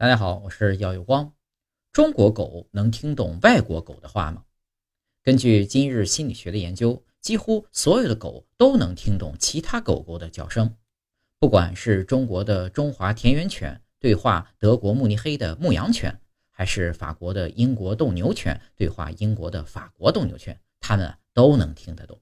大家好，我是耀有光。中国狗能听懂外国狗的话吗？根据今日心理学的研究，几乎所有的狗都能听懂其他狗狗的叫声。不管是中国的中华田园犬对话德国慕尼黑的牧羊犬，还是法国的英国斗牛犬对话英国的法国斗牛犬，它们都能听得懂。